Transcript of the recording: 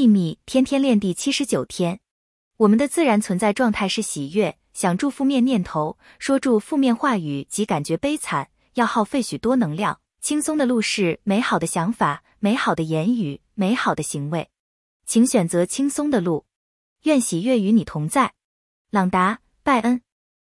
秘密，天天练第七十九天。我们的自然存在状态是喜悦，想住负面念头，说住负面话语及感觉悲惨，要耗费许多能量。轻松的路是美好的想法、美好的言语、美好的行为，请选择轻松的路。愿喜悦与你同在。朗达·拜恩。